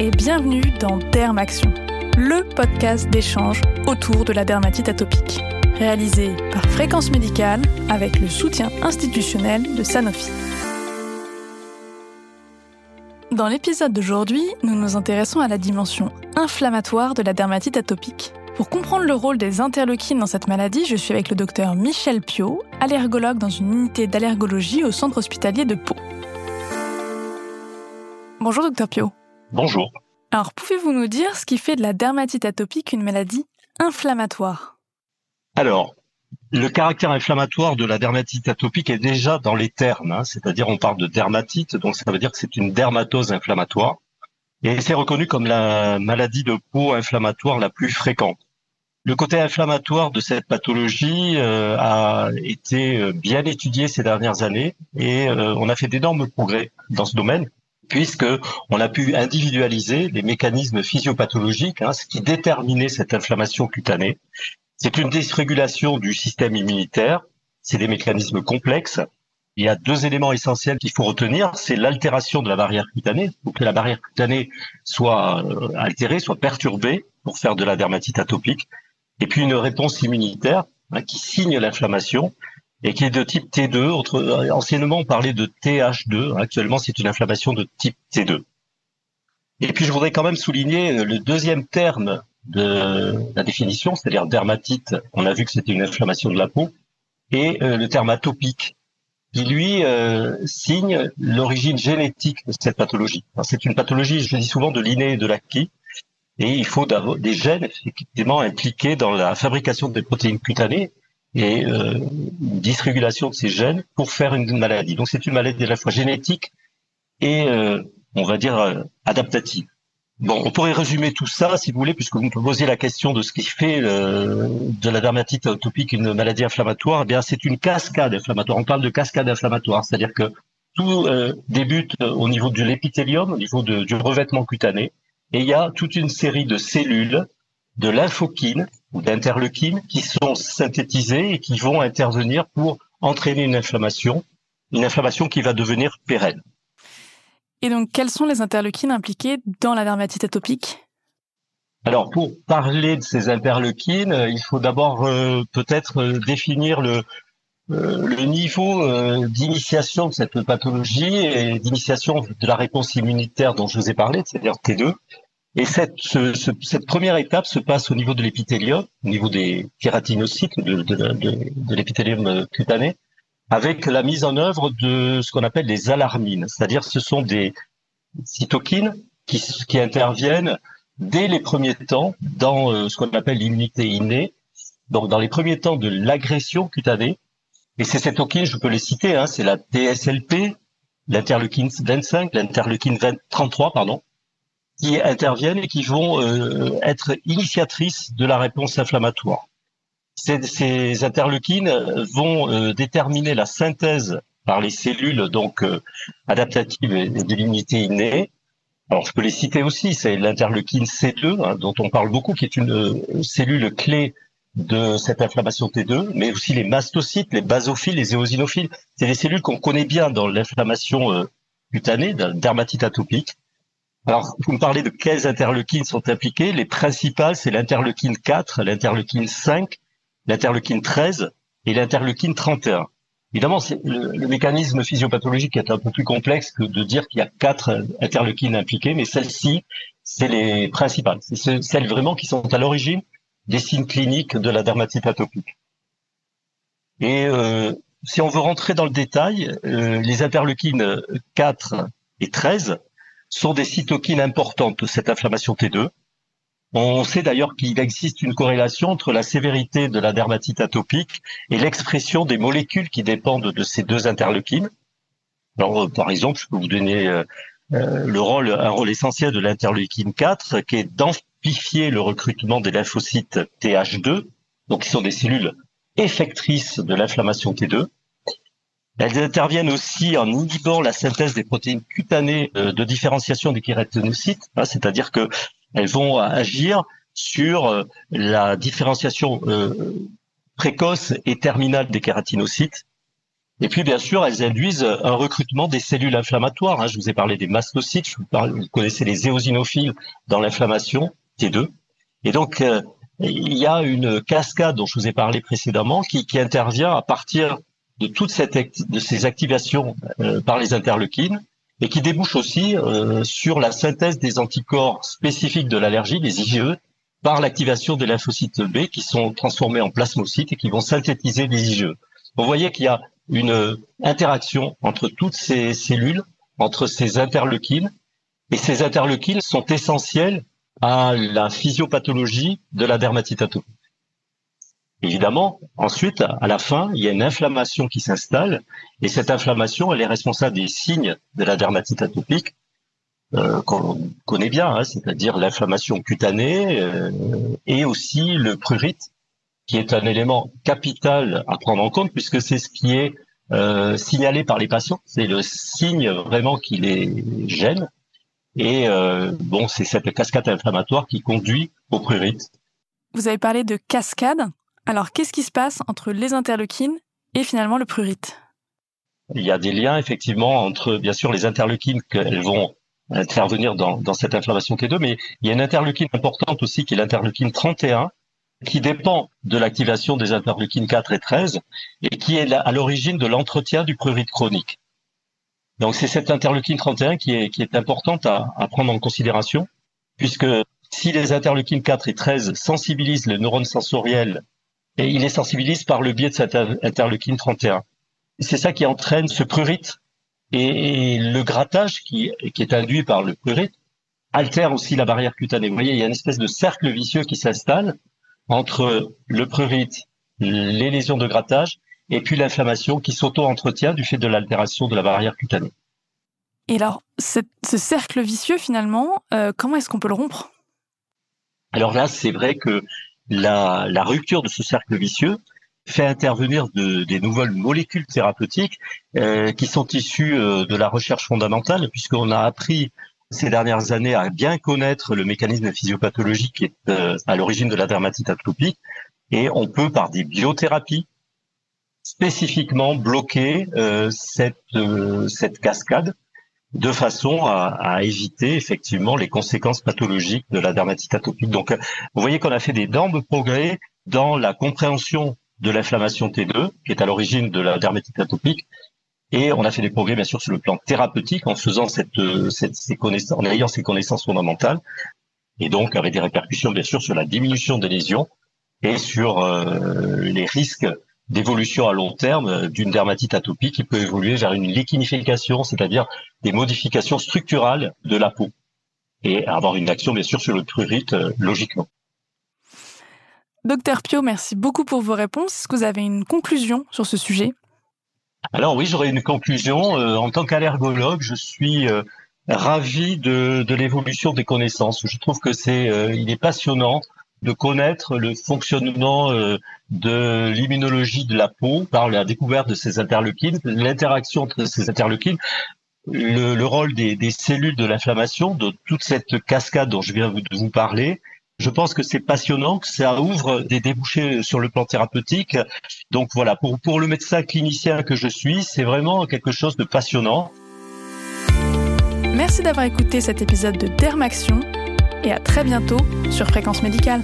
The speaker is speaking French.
et bienvenue dans Dermaction, le podcast d'échange autour de la dermatite atopique, réalisé par Fréquence Médicale avec le soutien institutionnel de Sanofi. Dans l'épisode d'aujourd'hui, nous nous intéressons à la dimension inflammatoire de la dermatite atopique. Pour comprendre le rôle des interleukines dans cette maladie, je suis avec le docteur Michel Pio, allergologue dans une unité d'allergologie au centre hospitalier de Pau. Bonjour docteur Pio. Bonjour. Alors, pouvez-vous nous dire ce qui fait de la dermatite atopique une maladie inflammatoire? Alors, le caractère inflammatoire de la dermatite atopique est déjà dans les termes, hein. c'est-à-dire on parle de dermatite, donc ça veut dire que c'est une dermatose inflammatoire, et c'est reconnu comme la maladie de peau inflammatoire la plus fréquente. Le côté inflammatoire de cette pathologie euh, a été euh, bien étudié ces dernières années et euh, on a fait d'énormes progrès dans ce domaine puisque on a pu individualiser les mécanismes physiopathologiques, hein, ce qui déterminait cette inflammation cutanée. C'est une dysrégulation du système immunitaire, c'est des mécanismes complexes. Il y a deux éléments essentiels qu'il faut retenir, c'est l'altération de la barrière cutanée, pour que la barrière cutanée soit euh, altérée, soit perturbée pour faire de la dermatite atopique, et puis une réponse immunitaire hein, qui signe l'inflammation et qui est de type T2. Euh, anciennement, on parlait de TH2. Actuellement, c'est une inflammation de type T2. Et puis, je voudrais quand même souligner euh, le deuxième terme de la définition, c'est-à-dire dermatite. On a vu que c'était une inflammation de la peau. Et euh, le terme atopique, qui lui signe l'origine génétique de cette pathologie. C'est une pathologie, je dis souvent, de l'inné et de l'acquis. Et il faut des gènes effectivement impliqués dans la fabrication des protéines cutanées et euh, une dysrégulation de ces gènes pour faire une maladie. Donc c'est une maladie à la fois génétique et euh, on va dire euh, adaptative. Bon, on pourrait résumer tout ça, si vous voulez, puisque vous me posez la question de ce qui fait de la dermatite atopique une maladie inflammatoire. Eh bien, c'est une cascade inflammatoire. On parle de cascade inflammatoire, c'est-à-dire que tout débute au niveau de l'épithélium, au niveau du revêtement cutané, et il y a toute une série de cellules, de lymphokines ou d'interleukines qui sont synthétisées et qui vont intervenir pour entraîner une inflammation, une inflammation qui va devenir pérenne. Et donc, quelles sont les interleukines impliquées dans la dermatite atopique? Alors, pour parler de ces interleukines, il faut d'abord euh, peut-être euh, définir le, euh, le niveau d'initiation de cette pathologie et d'initiation de la réponse immunitaire dont je vous ai parlé, c'est-à-dire T2. Et cette, première étape se passe au niveau de l'épithélium, au niveau des kératinocytes, de, l'épithélium cutané, avec la mise en œuvre de ce qu'on appelle les alarmines, c'est-à-dire ce sont des cytokines qui, qui interviennent dès les premiers temps dans euh, ce qu'on appelle l'immunité innée, donc dans les premiers temps de l'agression cutanée. Et ces cytokines, je peux les citer, hein, c'est la TSLP, l'interleukine 25, l'interleukine 33, pardon, qui interviennent et qui vont euh, être initiatrices de la réponse inflammatoire. Ces, ces interleukines vont euh, déterminer la synthèse par les cellules donc euh, adaptatives et de l'immunité innée. Alors je peux les citer aussi, c'est l'interleukine C2 hein, dont on parle beaucoup, qui est une cellule clé de cette inflammation T2, mais aussi les mastocytes, les basophiles, les éosinophiles. C'est des cellules qu'on connaît bien dans l'inflammation cutanée, dermatite atopique. Alors, vous me parlez de quelles interleukines sont impliquées. Les principales, c'est l'interleukine 4, l'interleukine 5, l'interleukine 13 et l'interleukine 31. Évidemment, le, mécanisme physiopathologique est un peu plus complexe que de dire qu'il y a quatre interleukines impliquées, mais celles-ci, c'est les principales. C'est celles vraiment qui sont à l'origine des signes cliniques de la dermatite atopique. Et euh, si on veut rentrer dans le détail, euh, les interleukines 4 et 13 sont des cytokines importantes de cette inflammation T2. On sait d'ailleurs qu'il existe une corrélation entre la sévérité de la dermatite atopique et l'expression des molécules qui dépendent de ces deux interleukines. Alors, par exemple, je peux vous donner euh, euh, le rôle, un rôle essentiel de l'interleukine 4, qui est d'amplifier le recrutement des lymphocytes TH2, donc qui sont des cellules effectrices de l'inflammation T2. Elles interviennent aussi en inhibant la synthèse des protéines cutanées euh, de différenciation des kératinocytes, hein, c'est-à-dire que elles vont agir sur euh, la différenciation euh, précoce et terminale des kératinocytes. Et puis, bien sûr, elles induisent un recrutement des cellules inflammatoires. Hein. Je vous ai parlé des mastocytes, vous connaissez les éosinophiles dans l'inflammation, T2. Et donc, il y a une cascade dont je vous ai parlé précédemment qui, qui intervient à partir de toutes ces activations euh, par les interleukines et qui débouche aussi euh, sur la synthèse des anticorps spécifiques de l'allergie, les IgE, par l'activation des lymphocytes B qui sont transformés en plasmocytes et qui vont synthétiser les IgE. Vous voyez qu'il y a une interaction entre toutes ces cellules, entre ces interleukines, et ces interleukines sont essentielles à la physiopathologie de la dermatite atopique. Évidemment, ensuite, à la fin, il y a une inflammation qui s'installe, et cette inflammation, elle est responsable des signes de la dermatite atopique euh, qu'on connaît bien, hein, c'est-à-dire l'inflammation cutanée euh, et aussi le prurite, qui est un élément capital à prendre en compte puisque c'est ce qui est euh, signalé par les patients. C'est le signe vraiment qui les gêne. Et euh, bon, c'est cette cascade inflammatoire qui conduit au prurite. Vous avez parlé de cascade. Alors, qu'est-ce qui se passe entre les interleukines et finalement le prurite? Il y a des liens effectivement entre, bien sûr, les interleukines qu'elles vont intervenir dans, cette inflammation T2, mais il y a une interleukine importante aussi qui est l'interleukine 31, qui dépend de l'activation des interleukines 4 et 13 et qui est à l'origine de l'entretien du prurite chronique. Donc c'est cette interleukine 31 qui est, qui est importante à, à, prendre en considération, puisque si les interleukines 4 et 13 sensibilisent les neurones sensoriels, et ils les sensibilisent par le biais de cette interleukine 31. C'est ça qui entraîne ce prurite et, le grattage qui, qui est induit par le prurite altère aussi la barrière cutanée. Vous voyez, il y a une espèce de cercle vicieux qui s'installe entre le prurite, les lésions de grattage et puis l'inflammation qui s'auto-entretient du fait de l'altération de la barrière cutanée. Et alors, ce cercle vicieux, finalement, euh, comment est-ce qu'on peut le rompre? Alors là, c'est vrai que la, la, rupture de ce cercle vicieux fait intervenir de, des nouvelles molécules thérapeutiques euh, qui sont issues euh, de la recherche fondamentale, puisqu'on a appris ces dernières années à bien connaître le mécanisme physiopathologique qui est euh, à l'origine de la dermatite atopique, et on peut par des biothérapies spécifiquement bloquer euh, cette, euh, cette cascade de façon à, à, éviter effectivement les conséquences pathologiques de la dermatite atopique. Donc, vous voyez qu'on a fait d'énormes progrès dans la compréhension de l'inflammation T2, qui est à l'origine de la dermatite atopique, et on a fait des progrès, bien sûr, sur le plan thérapeutique en faisant cette, cette ces connaissances, en ayant ces connaissances fondamentales, et donc avec des répercussions, bien sûr, sur la diminution des lésions et sur euh, les risques d'évolution à long terme d'une dermatite atopique qui peut évoluer vers une lichenification, c'est-à-dire des modifications structurales de la peau, et avoir une action, bien sûr, sur le prurite, euh, logiquement. Docteur Pio, merci beaucoup pour vos réponses. Est-ce que vous avez une conclusion sur ce sujet? Alors oui, j'aurais une conclusion. Euh, en tant qu'allergologue, je suis euh, ravi de, de l'évolution des connaissances. Je trouve que c'est, euh, il est passionnant de connaître le fonctionnement de l'immunologie de la peau par la découverte de ces interleukines, l'interaction entre ces interleukines, le, le rôle des, des, cellules de l'inflammation, de toute cette cascade dont je viens de vous parler, je pense que c'est passionnant, que ça ouvre des débouchés sur le plan thérapeutique. Donc voilà, pour, pour le médecin clinicien que je suis, c'est vraiment quelque chose de passionnant. Merci d'avoir écouté cet épisode de Dermaction et à très bientôt sur Fréquence Médicale.